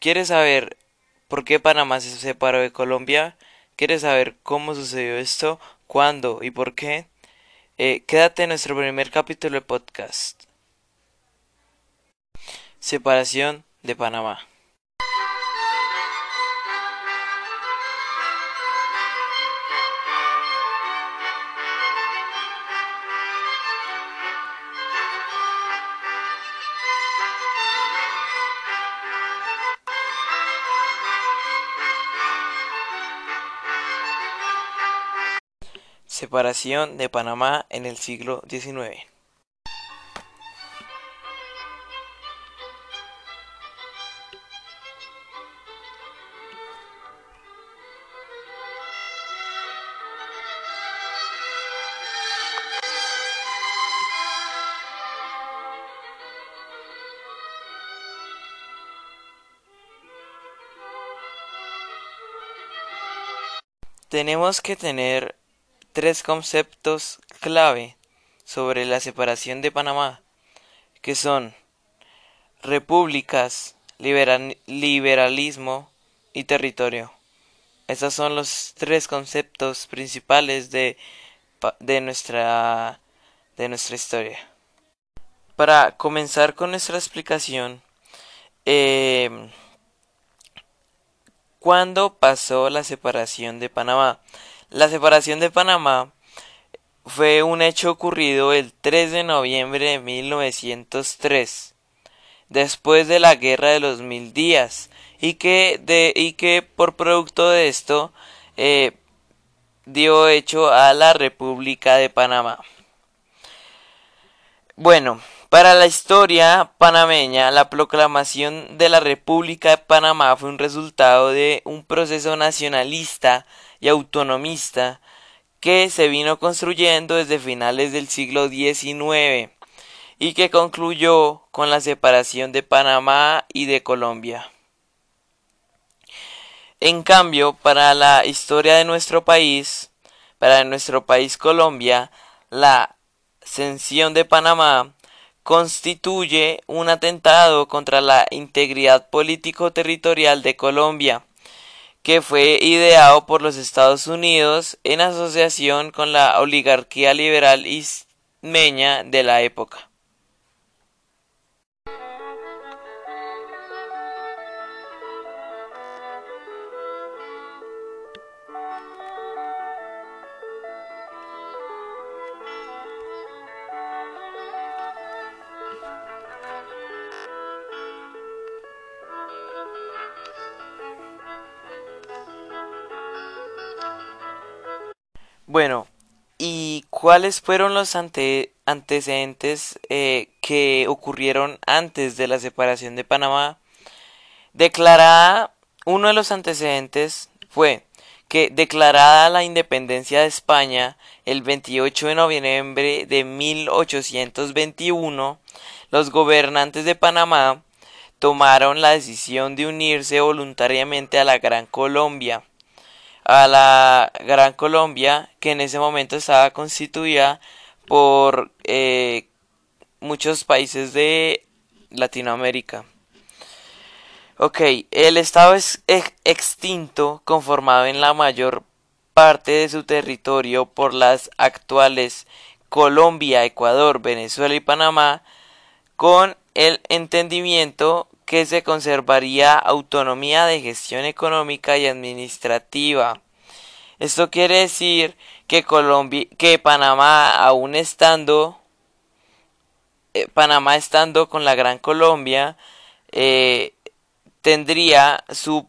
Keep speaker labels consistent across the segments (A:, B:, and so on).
A: ¿Quieres saber por qué Panamá se separó de Colombia? ¿Quieres saber cómo sucedió esto? ¿Cuándo y por qué? Eh, quédate en nuestro primer capítulo de podcast. Separación de Panamá. Separación de Panamá en el siglo XIX. Tenemos que tener tres conceptos clave sobre la separación de Panamá, que son repúblicas, liberalismo y territorio. Estos son los tres conceptos principales de, de, nuestra, de nuestra historia. Para comenzar con nuestra explicación, eh, ¿cuándo pasó la separación de Panamá? La separación de Panamá fue un hecho ocurrido el 3 de noviembre de 1903, después de la Guerra de los Mil Días, y que, de, y que por producto de esto eh, dio hecho a la República de Panamá. Bueno, para la historia panameña, la proclamación de la República de Panamá fue un resultado de un proceso nacionalista y autonomista que se vino construyendo desde finales del siglo XIX y que concluyó con la separación de Panamá y de Colombia. En cambio, para la historia de nuestro país, para nuestro país Colombia, la cesión de Panamá constituye un atentado contra la integridad político-territorial de Colombia que fue ideado por los Estados Unidos en asociación con la oligarquía liberal ismeña de la época. Bueno, ¿y cuáles fueron los antecedentes eh, que ocurrieron antes de la separación de Panamá? Declarada, uno de los antecedentes fue que declarada la independencia de España el 28 de noviembre de 1821, los gobernantes de Panamá tomaron la decisión de unirse voluntariamente a la Gran Colombia a la Gran Colombia, que en ese momento estaba constituida por eh, muchos países de Latinoamérica. Ok, el estado es extinto, conformado en la mayor parte de su territorio por las actuales Colombia, Ecuador, Venezuela y Panamá, con el entendimiento que se conservaría autonomía de gestión económica y administrativa. Esto quiere decir que Colombia, que Panamá aún estando eh, Panamá estando con la Gran Colombia eh, tendría su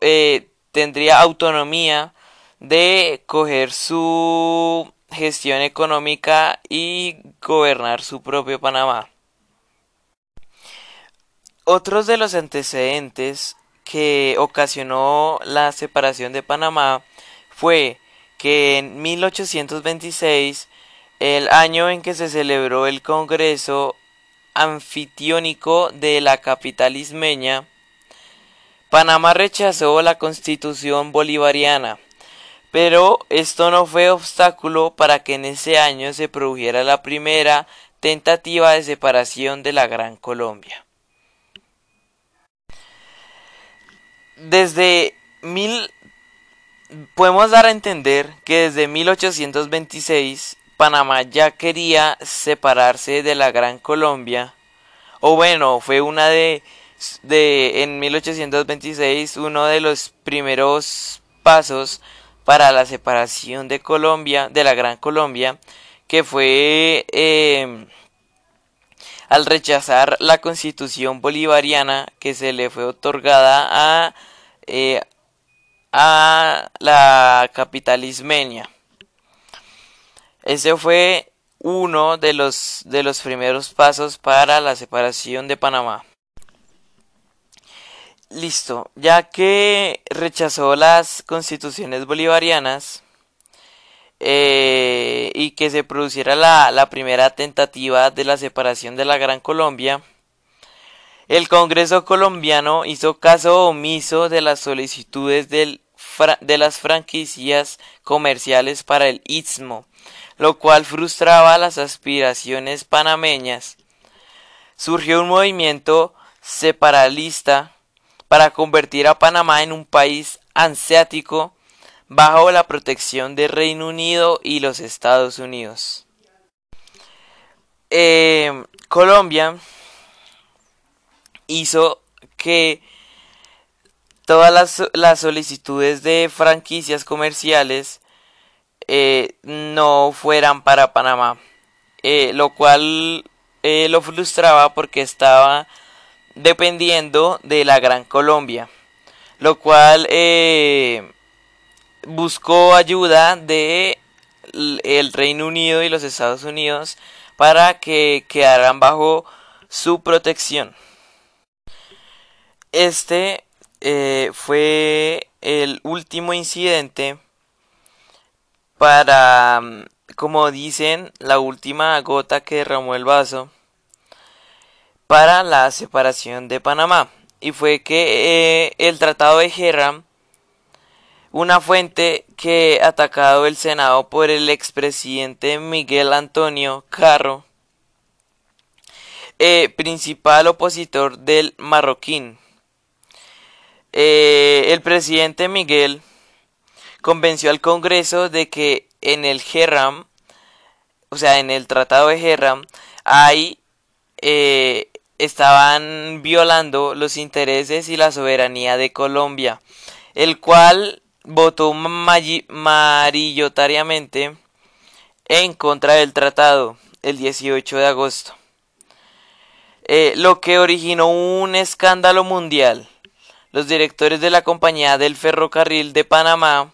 A: eh, tendría autonomía de coger su gestión económica y gobernar su propio Panamá. Otros de los antecedentes que ocasionó la separación de Panamá fue que en 1826, el año en que se celebró el Congreso anfitriónico de la capital ismeña, Panamá rechazó la constitución bolivariana, pero esto no fue obstáculo para que en ese año se produjera la primera tentativa de separación de la Gran Colombia. Desde mil podemos dar a entender que desde 1826 Panamá ya quería separarse de la Gran Colombia. O bueno fue una de de en 1826 uno de los primeros pasos para la separación de Colombia de la Gran Colombia que fue eh, al rechazar la constitución bolivariana que se le fue otorgada a, eh, a la capital ismeña. Ese fue uno de los, de los primeros pasos para la separación de Panamá. Listo, ya que rechazó las constituciones bolivarianas, eh, y que se produciera la, la primera tentativa de la separación de la Gran Colombia, el Congreso colombiano hizo caso omiso de las solicitudes de las franquicias comerciales para el Istmo, lo cual frustraba las aspiraciones panameñas. Surgió un movimiento separatista para convertir a Panamá en un país anseático bajo la protección del Reino Unido y los Estados Unidos. Eh, Colombia hizo que todas las, solicitudes de franquicias comerciales eh, no fueran para Panamá, eh, lo cual lo frustraba porque estaba dependiendo de la Gran Colombia, lo cual buscó ayuda de el Reino Unido y los Estados Unidos para que quedaran bajo su protección. Este eh, fue el último incidente para, mm, como dicen, la última gota que derramó el vaso para la separación de Panamá. Y fue que eh, el Tratado de Gerram una fuente que atacado el Senado por el expresidente Miguel Antonio Carro, eh, principal opositor del marroquín. Eh, el presidente Miguel convenció al Congreso de que en el Gerram, o sea, en el Tratado de Gerram, ahí eh, estaban violando los intereses y la soberanía de Colombia, el cual votó mayoritariamente en contra del tratado el 18 de agosto, eh, lo que originó un escándalo mundial. Los directores de la compañía del ferrocarril de Panamá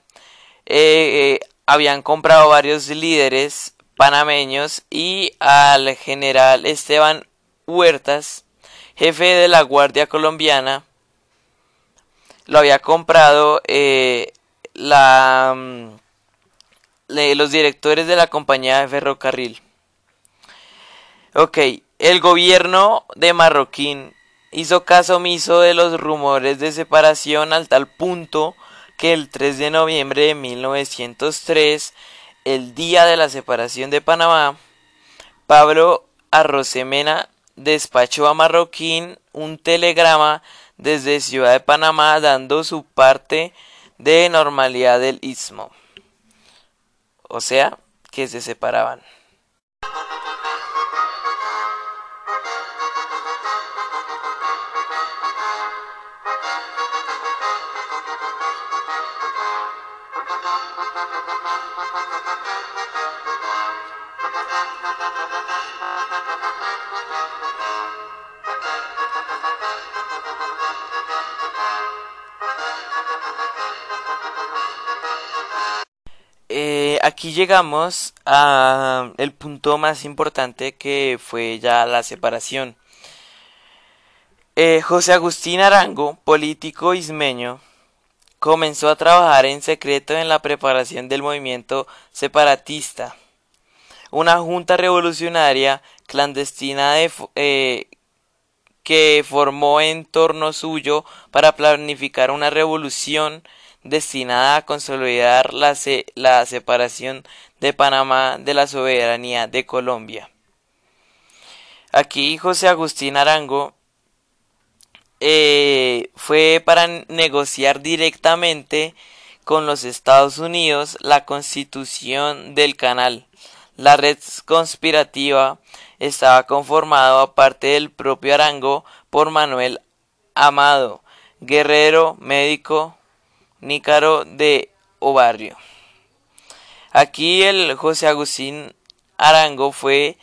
A: eh, eh, habían comprado varios líderes panameños y al general Esteban Huertas, jefe de la Guardia Colombiana, lo había comprado la, mm, los directores de la compañía de ferrocarril. Ok, el gobierno de Marroquín hizo caso omiso de los rumores de separación al tal punto que el 3 de noviembre de 1903, el día de la separación de Panamá, Pablo Arrosemena despachó a Marroquín un telegrama desde Ciudad de Panamá dando su parte de normalidad del istmo. O sea, que se separaban. Aquí llegamos a el punto más importante que fue ya la separación. Eh, José Agustín Arango, político ismeño, comenzó a trabajar en secreto en la preparación del movimiento separatista, una junta revolucionaria clandestina eh, que formó en torno suyo para planificar una revolución destinada a consolidar la, la separación de Panamá de la soberanía de Colombia. Aquí José Agustín Arango eh, fue para negociar directamente con los Estados Unidos la constitución del canal. La red conspirativa estaba conformada, aparte del propio Arango, por Manuel Amado, guerrero, médico, nícaro de Obarrio. Aquí el José Agustín Arango fue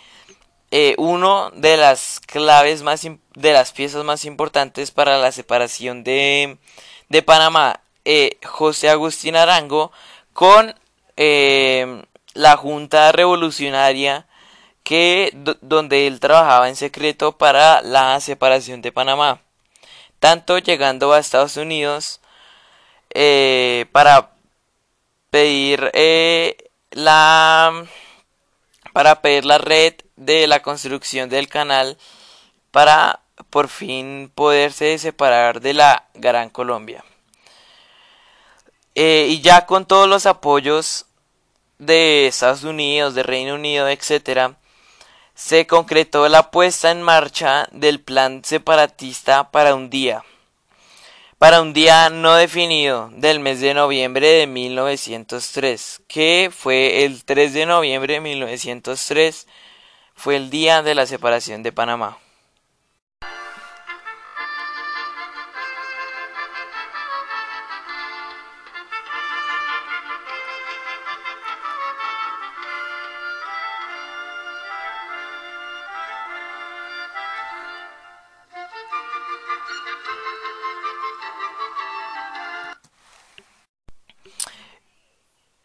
A: eh, uno de las claves más de las piezas más importantes para la separación de, de Panamá. Eh, José Agustín Arango con eh, la Junta Revolucionaria que donde él trabajaba en secreto para la separación de Panamá, tanto llegando a Estados Unidos para pedir la para pedir la red de la construcción del canal para por fin poderse separar de la Gran Colombia. Eh, y ya con todos los apoyos de Estados Unidos, de Reino Unido, etc., se concretó la puesta en marcha del plan separatista para un día para un día no definido del mes de noviembre de 1903, que fue el 3 de noviembre de 1903, fue el día de la separación de Panamá.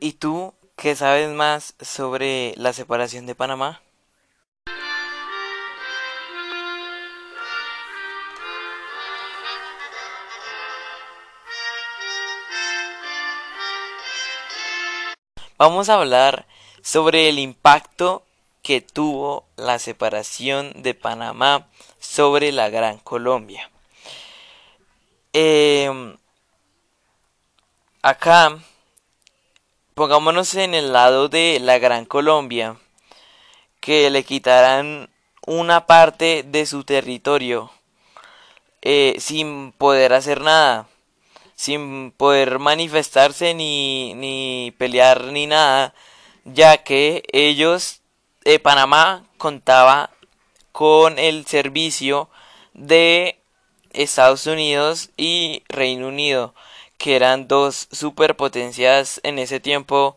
A: ¿Y tú qué sabes más sobre la separación de Panamá? Vamos a hablar sobre el impacto que tuvo la separación de Panamá sobre la Gran Colombia. Em, acá pongámonos en el lado de la Gran Colombia, que le quitarán una parte de su territorio eh, sin poder hacer nada, sin poder manifestarse ni, ni pelear ni nada, ya que ellos, de Panamá, contaba con el servicio de Estados Unidos y Reino Unido que eran dos superpotencias en ese tiempo,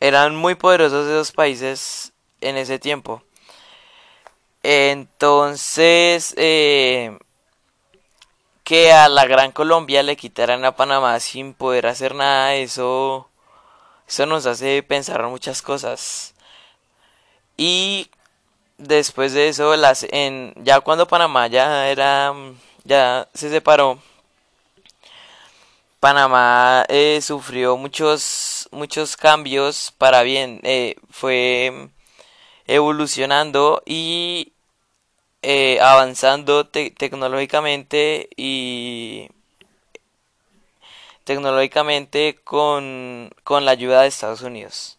A: eran muy poderosos esos países en ese tiempo. Entonces, eh, que a la Gran Colombia le quitaran a Panamá sin poder hacer nada, eso, eso nos hace pensar muchas cosas. Y después de eso, las, en, ya cuando Panamá ya era, ya se separó, Panamá eh, sufrió muchos, muchos cambios para bien. Eh, fue evolucionando y eh, avanzando tecnológicamente y tecnológicamente con, con la ayuda de Estados Unidos.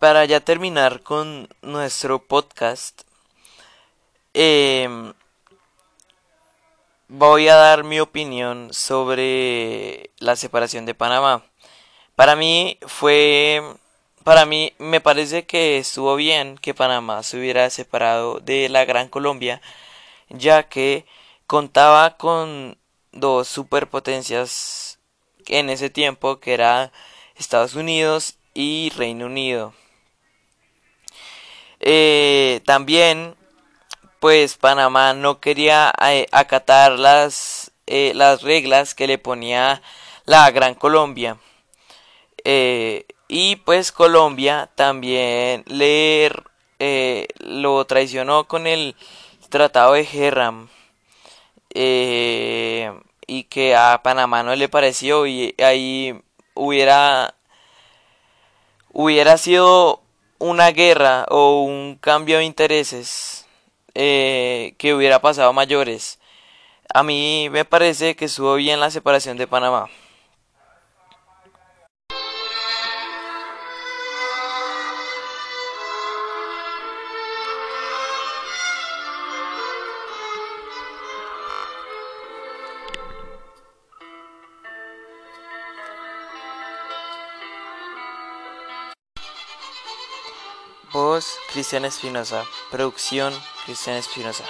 A: Para ya terminar con nuestro podcast, em, voy a dar mi opinión sobre la separación de Panamá. Para mí fue, para mí me parece que estuvo bien que Panamá se hubiera separado de la Gran Colombia, ya que contaba con dos superpotencias en ese tiempo, que era Estados Unidos y Reino Unido. Eh, también, pues Panamá no quería eh, acatar las, eh, las reglas que le ponía la Gran Colombia. y pues Colombia también le lo traicionó con el Tratado de Gerram. y que a Panamá no le pareció y ahí hubiera hubiera sido una guerra o un cambio de intereses eh, que hubiera pasado mayores. A mí me parece que estuvo bien la separación de Panamá. Voz Cristian Espinosa. Producción Cristian Espinosa.